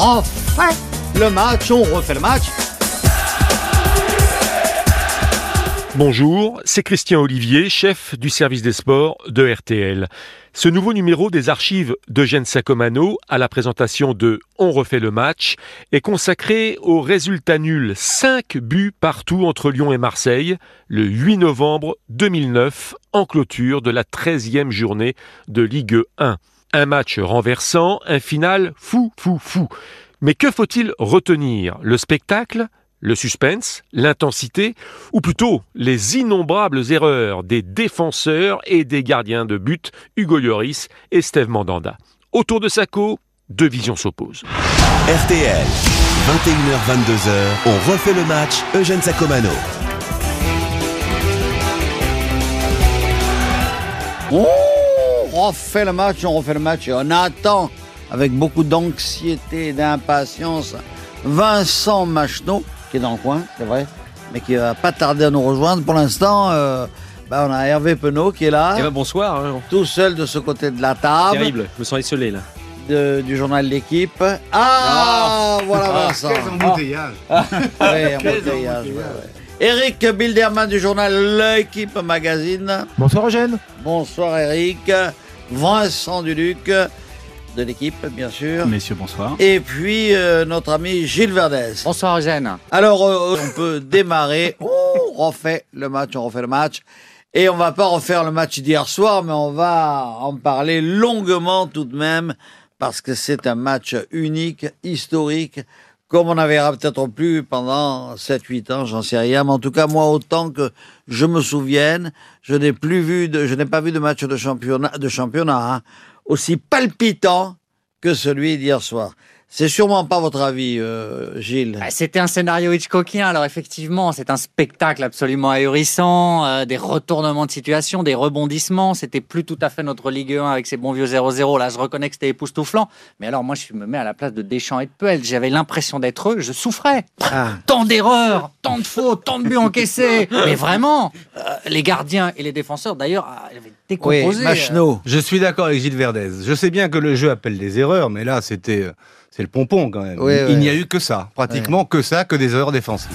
refait le match, on refait le match. Bonjour, c'est Christian Olivier, chef du service des sports de RTL. Ce nouveau numéro des archives d'Eugène Sacomano à la présentation de On refait le match est consacré au résultat nul 5 buts partout entre Lyon et Marseille le 8 novembre 2009 en clôture de la 13e journée de Ligue 1. Un match renversant, un final fou, fou, fou. Mais que faut-il retenir? Le spectacle? Le suspense, l'intensité, ou plutôt les innombrables erreurs des défenseurs et des gardiens de but Hugo Lloris et Steve Mandanda? Autour de Sacco, deux visions s'opposent. RTL, 21h-22h, on refait le match Eugène Sacomano. On refait le match, on refait le match et on attend avec beaucoup d'anxiété et d'impatience Vincent Macheneau qui est dans le coin, c'est vrai, mais qui va pas tarder à nous rejoindre. Pour l'instant, euh, bah, on a Hervé Penaud qui est là, Eh ben bonsoir. hein. tout seul de ce côté de la table, Terrible, je me sens isolé là. de- du journal L'équipe. Ah, voilà Vincent. embouteillage. Ah, ouais, embouteillage, ouais, ouais. Eric Bilderman du journal L'équipe Magazine. Bonsoir Eugène. Bonsoir Eric. Vincent Duluc de l'équipe, bien sûr. Messieurs, bonsoir. Et puis euh, notre ami Gilles Verdez. Bonsoir Eugène. Alors, euh, on peut démarrer. On refait le match, on refait le match. Et on va pas refaire le match d'hier soir, mais on va en parler longuement tout de même, parce que c'est un match unique, historique, comme on n'avait peut-être plus pendant 7-8 ans, j'en sais rien. Mais en tout cas, moi, autant que je me souvienne, je n'ai plus vu je n'ai pas vu de match de championnat, de championnat, hein, aussi palpitant que celui d'hier soir. C'est sûrement pas votre avis, euh, Gilles. Bah, C'était un scénario Hitchcockien, alors effectivement, c'est un spectacle absolument ahurissant, euh, des retournements de situation, des rebondissements. C'était plus tout à fait notre Ligue 1 avec ses bons vieux 0-0. Là, je reconnais que c'était époustouflant. Mais alors, moi, je me mets à la place de Deschamps et de Puel. J'avais l'impression d'être eux, je souffrais. Ah. Tant d'erreurs, tant de fautes, tant de buts encaissés. Mais vraiment, euh, les gardiens et les défenseurs, d'ailleurs, avaient Oui, décomposé. Macheneau. Je suis d'accord avec Gilles Verdez. Je sais bien que le jeu appelle des erreurs, mais là, c'était, euh, c'est le pompon quand même. Oui, Il n'y a eu que ça, pratiquement que ça, que des erreurs défensives.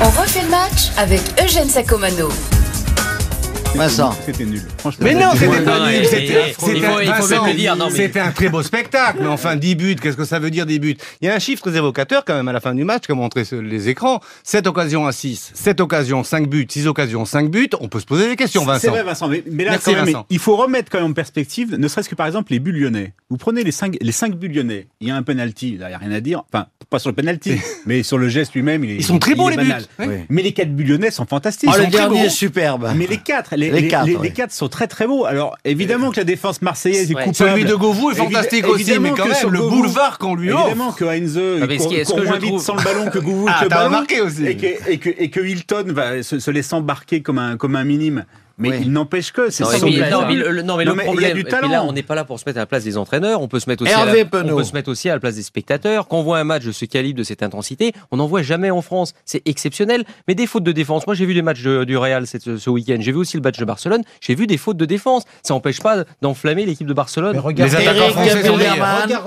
On refait le match avec Eugène Sacomano. Vincent. C'était nul. Franchement, Mais non, c'était pas non, nul, c'était un très beau spectacle, mais enfin 10 buts, qu'est-ce que ça veut dire 10 buts? Il y a un chiffre très évocateur quand même à la fin du match qu'a montré sur les écrans. 7 occasions à 6, 7 occasions, 5 buts, 6 occasions, 5 buts, on peut se poser des questions Vincent. C'est vrai, Vincent. Mais, mais là, Merci, quand même, Vincent. il faut remettre quand même en perspective, ne serait-ce que par exemple les buts lyonnais. Vous prenez les 5 les cinq buts lyonnais, il y a un penalty, il n'y a rien à dire. Enfin, pas sur le penalty, mais sur le geste lui-même, il est. Ils sont très beaux les buts. Ouais. Mais les 4 buts lyonnais sont fantastiques. Oh, le sont dernier est superbe. Mais les quatre, les, Les les, quatre, les- oui. les quatre sont très très beaux. Alors évidemment que la défense marseillaise est Ouais. coupable. Celui de Govou est fantastique aussi, mais quand que même, sur le Govou- boulevard qu'on lui offre. Évidemment que Heinze Ah, mais ce court, que moins vite sans le ballon que Govou Ah, avec le t'as ballon. remarqué aussi. Et que, et que, et que Hilton va se, se laisse embarquer comme un, comme un minime. Mais Oui. il n'empêche que c'est Non, son non, mais le, non, mais Non, le mais il y a problème, du talent. là, on n'est pas là pour se mettre à la place des entraîneurs. On peut se mettre aussi, à la, Penaud. on peut se mettre aussi à la place des spectateurs. Quand on voit un match de ce calibre, de cette intensité, on n'en voit jamais en France. C'est exceptionnel. Mais des fautes de défense. Moi, j'ai vu les matchs de- du Real cette- ce week-end. J'ai vu aussi le match de Barcelone. J'ai vu des fautes de défense. Ça n'empêche pas d'enflamer l'équipe de Barcelone. Mais regardez, Les attaquants français sont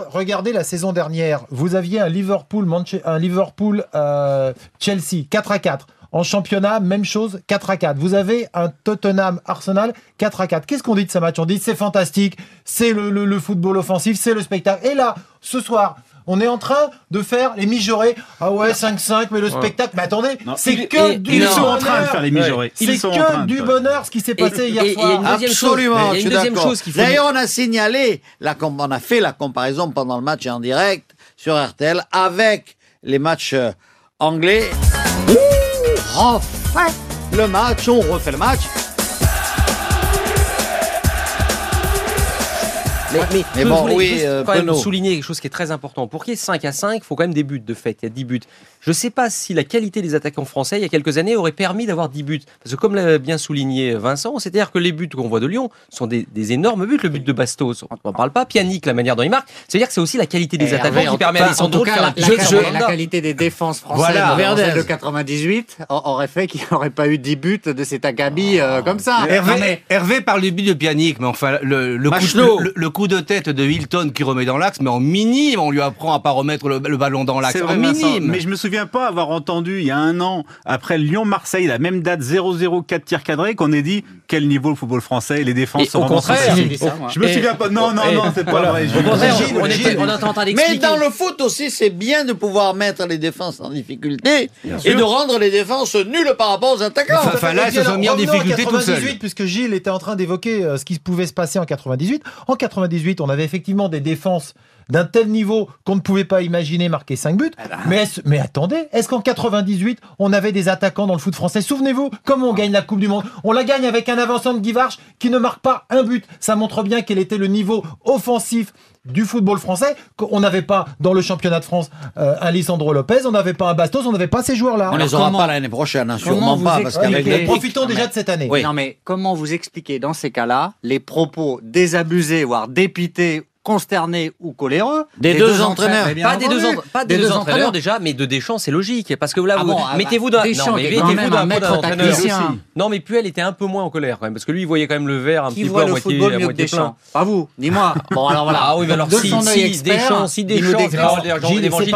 regardez la saison dernière. Vous aviez un Liverpool, un Liverpool euh, Chelsea 4 à 4. En championnat, même chose, 4 à 4. Vous avez un Tottenham Arsenal 4 à 4. Qu'est-ce qu'on dit de ce match? On dit c'est fantastique, c'est le, le- le football offensif, c'est le spectacle. Et là, ce soir, on est en train de faire les mijaurés. Ah ouais, 5-5, mais le spectacle. Mais attendez, c'est que et- du Ils sont en train de bonheur. faire les mijaurés. C'est que du bonheur ce qui s'est passé hier et- et- soir. et une deuxième chose, Absolument, il y a je une suis deuxième d'accord. chose qu'il faut- D'ailleurs, on a signalé, la, on a fait la comparaison pendant le match en direct sur RTL avec les matchs euh, anglais. Le match, on refait le match. Mais, mais, Mais je bon, voulais oui, juste euh, quand même souligner quelque chose qui est très important. Pour qu'il y ait 5 à 5, il faut quand même des buts de fait. Il y a 10 buts. Je ne sais pas si la qualité des attaquants français, il y a quelques années, aurait permis d'avoir 10 buts. Parce que comme l'a bien souligné Vincent, c'est-à-dire que les buts qu'on voit de Lyon sont des, des énormes buts. Le but de Bastos, on n'en parle pas. Pianic, la manière dont il marque. C'est-à-dire que c'est aussi la qualité des Et attaquants qui permet à Alessandro tout de cas, faire la, la jeu la qualité des défenses françaises Voilà, Verdez. de 98 a- aurait fait qu'il n'aurait pas eu 10 buts de cet acabit euh, comme ça. Non, Hervé, mais- Hervé parle du but de Pianic, mais enfin, le, le, coup, de, Macheneau. le, le coup coup de tête de Hilton qui remet dans l'axe, mais en minime, on lui apprend à pas remettre le, le ballon dans l'axe. C'est En Vincent, minime. mais je me souviens pas avoir entendu il y a un an, après Lyon-Marseille, la même date 0-0, 4 tirs cadrés, qu'on ait dit quel niveau le football français et les défenses Et sont au contraire, sensibles. j'ai dit ça, moi. Je me souviens pas. Non, non, non, c'est pas vrai. Au contraire, Gilles, on, Gilles. était, on est en train Mais dans le foot aussi, c'est bien de pouvoir mettre les défenses en difficulté et de rendre les défenses nulles par rapport aux attaquants. Enfin, là, se sont mis en difficulté tout seuls. 98, puisque Gilles était en train d'évoquer euh, ce qui pouvait se passer en 98. En 98, on avait effectivement des défenses d'un tel niveau qu'on ne pouvait pas imaginer marquer 5 buts. Mais, est-ce- mais attendez, est-ce qu'en 98, on avait des attaquants dans le foot français? Souvenez-vous, comment on gagne la Coupe du Monde On la gagne avec un avançant de Guy Varche qui ne marque pas un but. Ça montre bien quel était le niveau offensif du football français. On n'avait pas dans le championnat de France euh, un Lisandro Lopez, on n'avait pas un Bastos, on n'avait pas ces joueurs-là. On les Alors, aura comment- pas l'année prochaine, hein, sûrement pas, parce qu'avec expliquez- les Profitons Non, déjà mais- de cette année. Oui. Non, mais comment vous expliquez dans ces cas-là les propos désabusés, voire dépités, consternés ou coléreux Des deux entraîneurs. bien Pas des, deux, entendu. en- pas des deux entraîneurs déjà, mais de Deschamps, c'est logique. Parce que là, Ah vous, bon, ah bah, mettez-vous dans, Deschamps non, mais mettez-vous un d'un entraîneur. Non, mais Puel était un peu moins en colère quand même, parce que lui, il voyait quand même le verre un Qui petit voit peu à le moitié, football à que moitié plein. Deschamps Pas vous, dis-moi. Bon, alors voilà. Ah oui, mais alors De si, son si expert, Deschamps, si Deschamps, c'est pas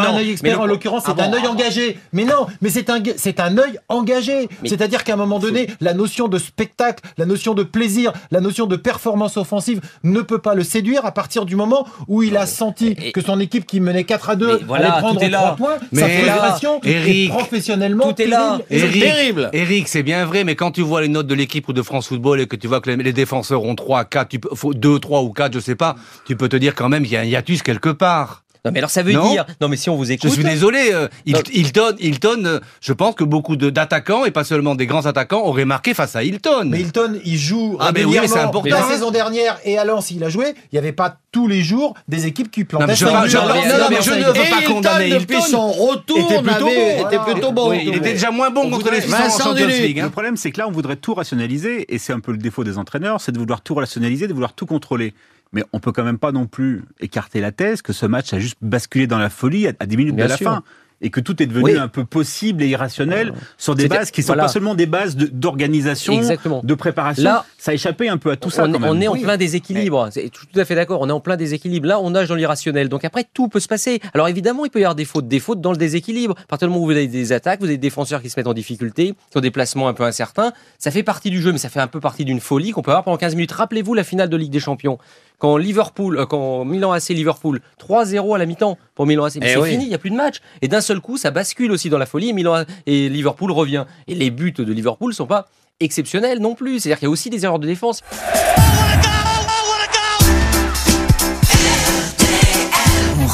un non. œil Mais expert en l'occurrence, c'est Ah un bon, œil engagé. Mais non, mais c'est un, c'est un œil engagé. C'est-à-dire qu'à un moment donné, la notion de spectacle, la notion de plaisir, la notion de performance offensive ne peut pas le séduire à partir du moment où il a senti que son équipe qui menait 4 à 2 Mais voilà, allait prendre tout est là. 3 points. Mais sa frustration est Eric, professionnellement tout est là. Eric, terrible. Eric, c'est bien vrai, mais quand tu vois les notes de l'équipe ou de France Football et que tu vois que les, défenseurs ont 3, 4, tu peux, faut 2, 3 ou 4, je sais pas, tu peux te dire quand même qu'il y a un hiatus quelque part. Non, mais alors ça veut Non. dire. Non, mais si on vous Je écoute. suis désolé, euh, Il- Non. Hilton, Hilton, euh, je pense que beaucoup d'attaquants, et pas seulement des grands attaquants, auraient marqué face à Hilton. Mais Hilton, il joue Ah, mais oui, c'est important, La saison dernière et à Lens, il a joué. Il n'y avait pas tous les jours des équipes qui plantaient Non, mais je je non, Non, mais je ne veux pas Hilton, condamner depuis Hilton. son retour, Était plutôt bon, était voilà. plutôt bon. Oui, il était déjà moins bon contre les Suisses en Champions. League. hein. Le problème, c'est que là, on voudrait tout rationaliser, et c'est un peu le défaut des entraîneurs, c'est de vouloir tout rationaliser, de vouloir tout contrôler. Mais on peut quand même pas non plus écarter la thèse que ce match a juste basculé dans la folie à, à 10 minutes Bien de la sûr. fin. Et que tout est devenu Oui. un peu possible et irrationnel sur des bases qui sont voilà. pas seulement des bases d'organisation, de préparation. Là, ça a échappé un peu à tout ça on, quand est- même. on est en plein déséquilibre. C'est tout tout à fait d'accord. On est en plein déséquilibre. Là, on nage dans l'irrationnel. Donc après, tout peut se passer. Alors évidemment, il peut y avoir des fautes, des fautes dans le déséquilibre. À partir du moment où vous avez des attaques, vous avez des défenseurs qui se mettent en difficulté, qui ont des placements un peu incertains. Ça fait partie du jeu, mais ça fait un peu partie d'une folie qu'on peut avoir pendant 15 minutes. Rappelez-vous la finale de Ligue des Champions. Quand Liverpool, euh, quand Milan AC Liverpool, 3-0 à la mi-temps pour Milan AC. Mais Eh c'est oui. fini, il n'y a plus de match. Et d'un seul coup, ça bascule aussi dans la folie et Milan et Liverpool revient. Et les buts de Liverpool sont pas exceptionnels non plus. C'est-à-dire qu'il y a aussi des erreurs de défense.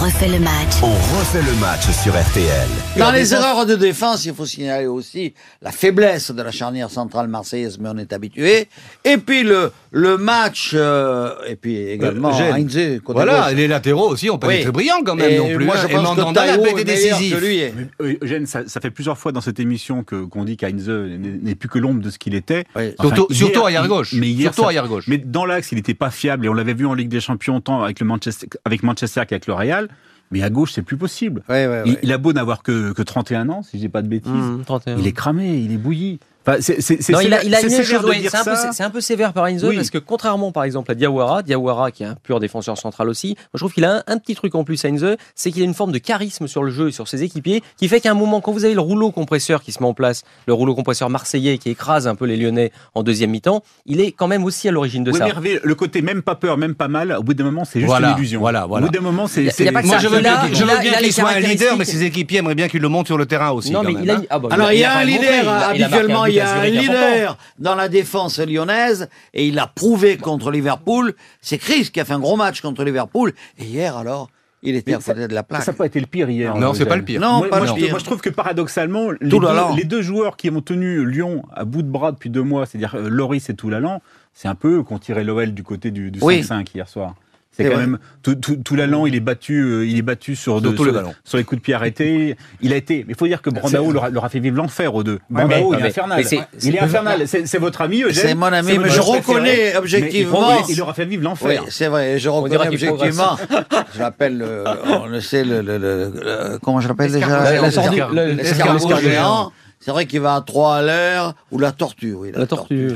Refait le match. On refait le match sur RTL. Dans les erreurs de défense, il faut signaler aussi la faiblesse de la charnière centrale marseillaise, mais on est habitué. Et puis le, le match, euh, et puis également Euh. Heinze, côté Voilà, gauche. et les latéraux aussi ont pas Oui. été très brillants quand même Et non plus. Moi, hein. je Et pense Mandanda est été décisif. euh, Eugène, ça, ça fait plusieurs fois dans cette émission que qu'on dit qu'Heinze n'est n'est plus que l'ombre de ce qu'il était. Oui. Enfin, Surtout, hier- surtout arrière gauche. Mais hier, surtout ça- arrière gauche. Mais dans l'axe, il n'était pas fiable et on l'avait vu en Ligue des Champions tant avec le Manchester, avec Manchester qu'avec le Real. Mais à gauche, c'est plus possible. Ouais, ouais, Il, a beau n'avoir que, que 31 ans, si je dis pas de bêtises. Mmh, 31. Il est cramé, il est bouilli. Enfin, c'est, il a, il a une chose, ouais, un, peu, un sévère par Heinze Oui. parce que contrairement par exemple à Diawara, Diawara qui est un pur défenseur central aussi, moi je trouve qu'il a un, un petit truc en plus Heinze, c'est qu'il a une forme de charisme sur le jeu et sur ses équipiers qui fait qu'à un moment quand vous avez le rouleau compresseur qui se met en place, le rouleau compresseur marseillais qui écrase un peu les Lyonnais en deuxième mi-temps, il est quand même aussi à l'origine de Oui, ça. Hervé, le côté même pas peur, même pas mal, au bout d'un moment, c'est juste Voilà, une illusion. voilà, voilà. Au bout d'un moment, c'est. Moi, ça. je veux bien, qu'il soit un leader, mais ses équipiers aimeraient bien qu'il le monte sur le terrain aussi. Non quand mais même, il a, hein. Alors, il y a un leader, a marqué habituellement, il y a un leader dans la défense lyonnaise, et il a prouvé contre Liverpool. C'est Chris qui a fait un gros match contre Liverpool. Et hier, alors, il était à côté de la plaque. Ça n'a pas été le pire hier. Non, hein, c'est pas le pire. Non, moi, pas moi, le je, pire. moi, je trouve que paradoxalement, les deux, l'allant. les deux joueurs qui ont tenu Lyon à bout de bras depuis deux mois, c'est-à-dire euh, Loris et Toulalan, c'est un peu eux qui ont tiré l'OL du côté du, du Oui. 5-5 hier soir. C'est quand vrai. même tout, tout, Toulalan, il est battu, euh, il est battu sur, de- Sur les sur- ballons. sur les coups de pied arrêtés. Il a été. Mais il faut dire que Brandao leur, a- leur a fait vivre l'enfer aux deux. mais- Brandao, il est infernal. mais c'est- il est infernal. C'est votre ami, Eugène. C'est mon ami, C'est mais je reconnais objectivement. Il, il leur a fait vivre Oui, l'enfer. c'est vrai, je reconnais objectivement. je l'appelle, le- on le sait, le, le- le- le- comment je l'appelle déjà L'escargot. L'escargot. Le- L'escargot l'escargot géant. C'est vrai qu'il va à 3 à l'heure, ou la tortue, oui. La tortue.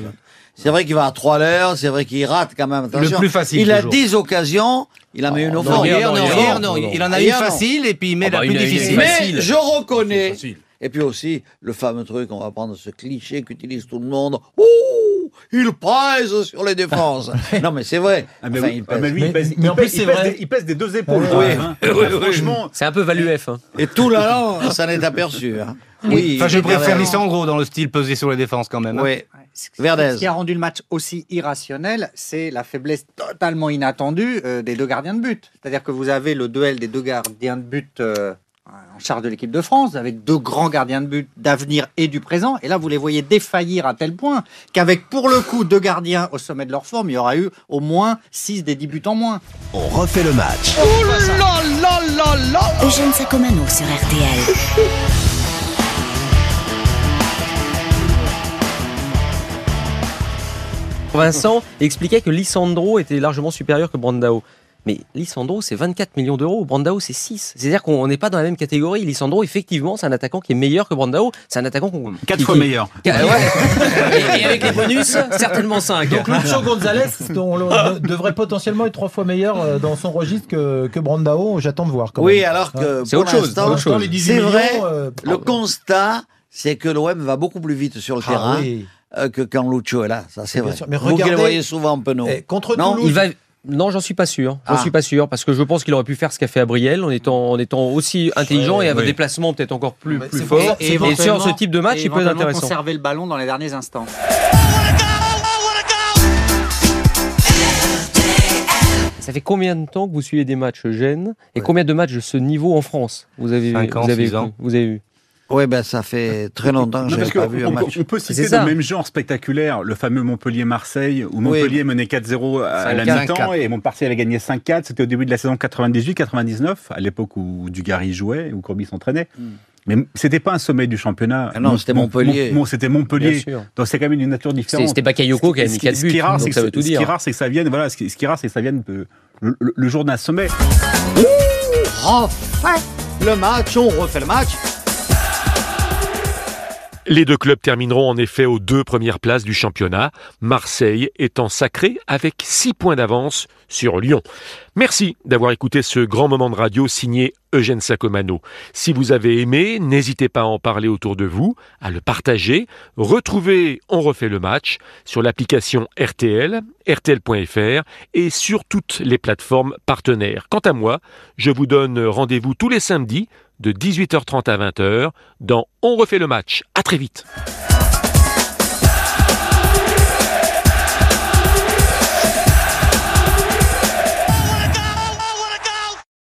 C'est vrai qu'il va à 3 l'heure, c'est vrai qu'il rate quand même. Attention. plus facile, Il a toujours. 10 occasions, il en met une au fond. hier, non, hier, non, il en a Hier, une facile et puis il met Ah la bah, plus difficile. Mais je reconnais. Et puis aussi, le fameux truc, on va prendre ce cliché qu'utilise tout le monde. Ouh, il pèse sur les défenses. non, mais c'est vrai. Ah, mais Enfin, oui, il ah, pèse. mais lui, il pèse, mais il en plus, pèse- il c'est pèse vrai. des, il pèse des deux épaules. Oui. hein. Franchement, C'est un peu Value F. hein. Et tout là, là, ça n'est aperçu. hein. Oui. Enfin, je préfère Verdez. Lisandro dans le style peser sur les défenses quand même. hein. Oui. Ce Verdez. ce qui a rendu le match aussi irrationnel, c'est la faiblesse totalement inattendue euh, des deux gardiens de but. C'est-à-dire que vous avez le duel des deux gardiens de but euh, en charge de l'équipe de France, vous avez deux grands gardiens de but d'avenir et du présent, et là vous les voyez défaillir à tel point qu'avec pour le coup deux gardiens au sommet de leur forme, il y aura eu au moins 6 des 10 buts en moins. On refait le match. Eugène Sacomano sur RTL. Vincent expliquait que Lissandro était largement supérieur que Brandao. Mais Lissandro, c'est 24 millions d'euros. Brandao, c'est 6. C'est-à-dire qu'on n'est pas dans la même catégorie. Lissandro, effectivement, c'est un attaquant qui est meilleur que Brandao. C'est un attaquant qu'on. quatre qui- fois qui- meilleur. ouais. et, et avec les bonus, certainement 5. Donc Lucho Gonzalez on le- de- devrait potentiellement être trois fois meilleur euh, dans son registre que, que Brandao. J'attends de voir. Quand Oui, même. alors que C'est autre chose, c'est Pour autre l'instant, chose. les 18 C'est millions, vrai, euh, le constat, c'est que l'OM va beaucoup plus vite sur le ah terrain oui. Euh, que quand Lucho est là. Ça, c'est vrai. sûr, mais Vous qui le regardez- voyez souvent, Penaud. Eh, contre Non, Toulouse, Il va. Non, j'en suis pas sûr. J'en Ah. suis pas sûr parce que je pense qu'il aurait pu faire ce qu'a fait Abriel en étant en étant aussi intelligent et avec oui. des déplacements peut-être encore plus plus forts. Et, sur ce type de match, il peut être intéressant. conserver le ballon dans les derniers instants. Ça fait combien de temps que vous suivez des matchs Gênes et combien de matchs de ce niveau en France? Vous avez Cinq ans, vous avez six ans. vous avez vu Oui, ben ça fait très longtemps que je parce pas vu un qu'on match. on peut citer le même genre spectaculaire, le fameux Montpellier-Marseille, où Montpellier menait 4-0 à la 5-4. mi-temps et Montparnasse avait gagné 5-4. C'était au début de la saison 98-99, à l'époque où Dugarry jouait, où Courbis s'entraînait. Mais c'était pas un sommet du championnat. Ah non, c'était Mon- Montpellier. mon- mon- c'était Montpellier. Donc c'est quand même une nature différente. c'était Bakayoko qui a Ce mis qui- 4 ce qui buts, est rare, c'est que ça veut tout ce qui est dire. rare, c'est que ça vienne. Voilà, ce qui, ce qui est rare, c'est que ça vienne le, le- le jour d'un sommet. Refait le match, on refait le match. Les deux clubs termineront en effet aux deux premières places du championnat, Marseille étant sacré avec six points d'avance sur Lyon. Merci d'avoir écouté ce grand moment de radio signé Eugène Sacomano. Si vous avez aimé, n'hésitez pas à en parler autour de vous, à le partager. Retrouvez On refait le match sur l'application RTL, rtl.fr et sur toutes les plateformes partenaires. Quant à moi, je vous donne rendez-vous tous les samedis de 18h30 à 20h dans On refait le match. À très vite.